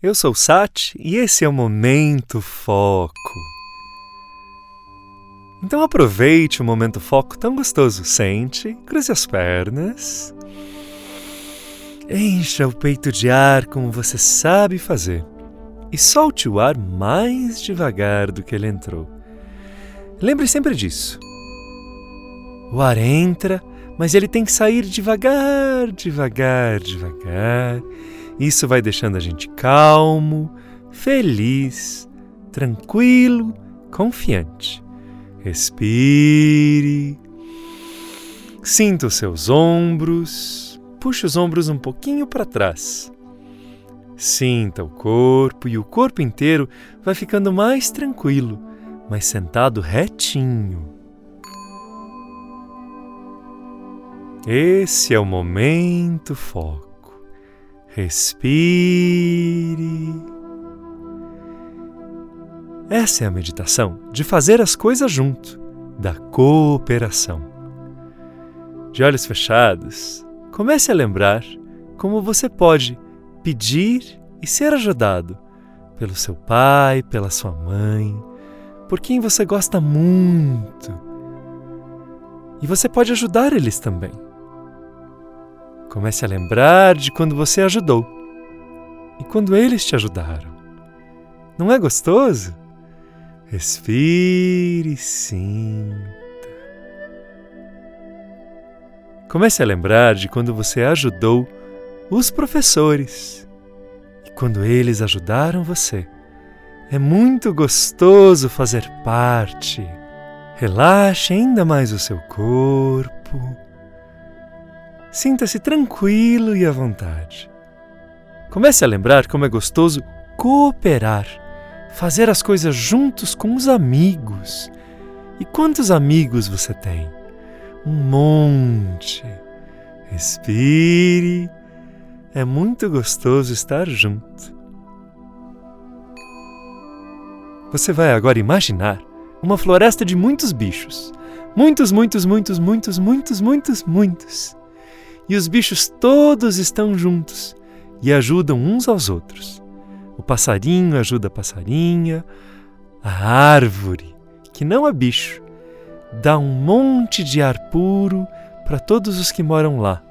Eu sou o Sati e esse é o Momento Foco. Então aproveite o Momento Foco tão gostoso. Sente, cruze as pernas. Encha o peito de ar como você sabe fazer e solte o ar mais devagar do que ele entrou. Lembre sempre disso. O ar entra, mas ele tem que sair devagar, devagar, devagar isso vai deixando a gente calmo, feliz, tranquilo, confiante. Respire. Sinta os seus ombros. Puxe os ombros um pouquinho para trás. Sinta o corpo e o corpo inteiro vai ficando mais tranquilo, mais sentado retinho. Esse é o momento foco. Respire. Essa é a meditação de fazer as coisas junto, da cooperação. De olhos fechados, comece a lembrar como você pode pedir e ser ajudado pelo seu pai, pela sua mãe, por quem você gosta muito. E você pode ajudar eles também. Comece a lembrar de quando você ajudou e quando eles te ajudaram. Não é gostoso? Respire e sinta. Comece a lembrar de quando você ajudou os professores e quando eles ajudaram você. É muito gostoso fazer parte. Relaxe ainda mais o seu corpo Sinta-se tranquilo e à vontade. Comece a lembrar como é gostoso cooperar, fazer as coisas juntos com os amigos. E quantos amigos você tem? Um monte. Respire. É muito gostoso estar junto. Você vai agora imaginar uma floresta de muitos bichos. Muitos, muitos, muitos, muitos, muitos, muitos, muitos e os bichos todos estão juntos e ajudam uns aos outros. O passarinho ajuda a passarinha, a árvore, que não é bicho, dá um monte de ar puro para todos os que moram lá.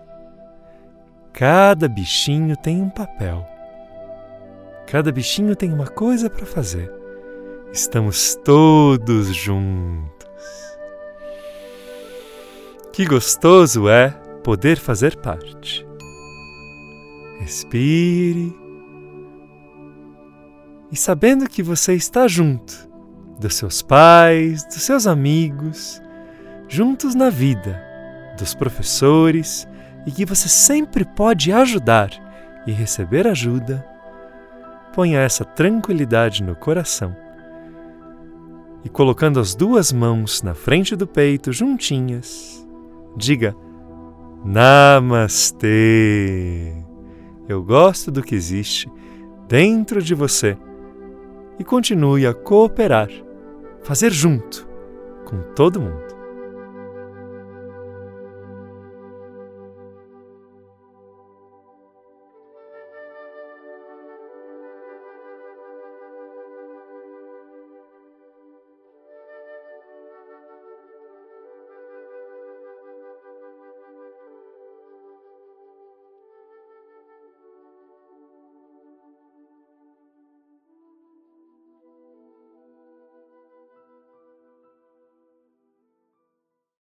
Cada bichinho tem um papel. Cada bichinho tem uma coisa para fazer. Estamos todos juntos. Que gostoso é poder fazer parte. Respire. E sabendo que você está junto dos seus pais, dos seus amigos, juntos na vida, dos professores e que você sempre pode ajudar e receber ajuda, ponha essa tranquilidade no coração e colocando as duas mãos na frente do peito juntinhas, diga Namastê! Eu gosto do que existe dentro de você e continue a cooperar, fazer junto com todo mundo.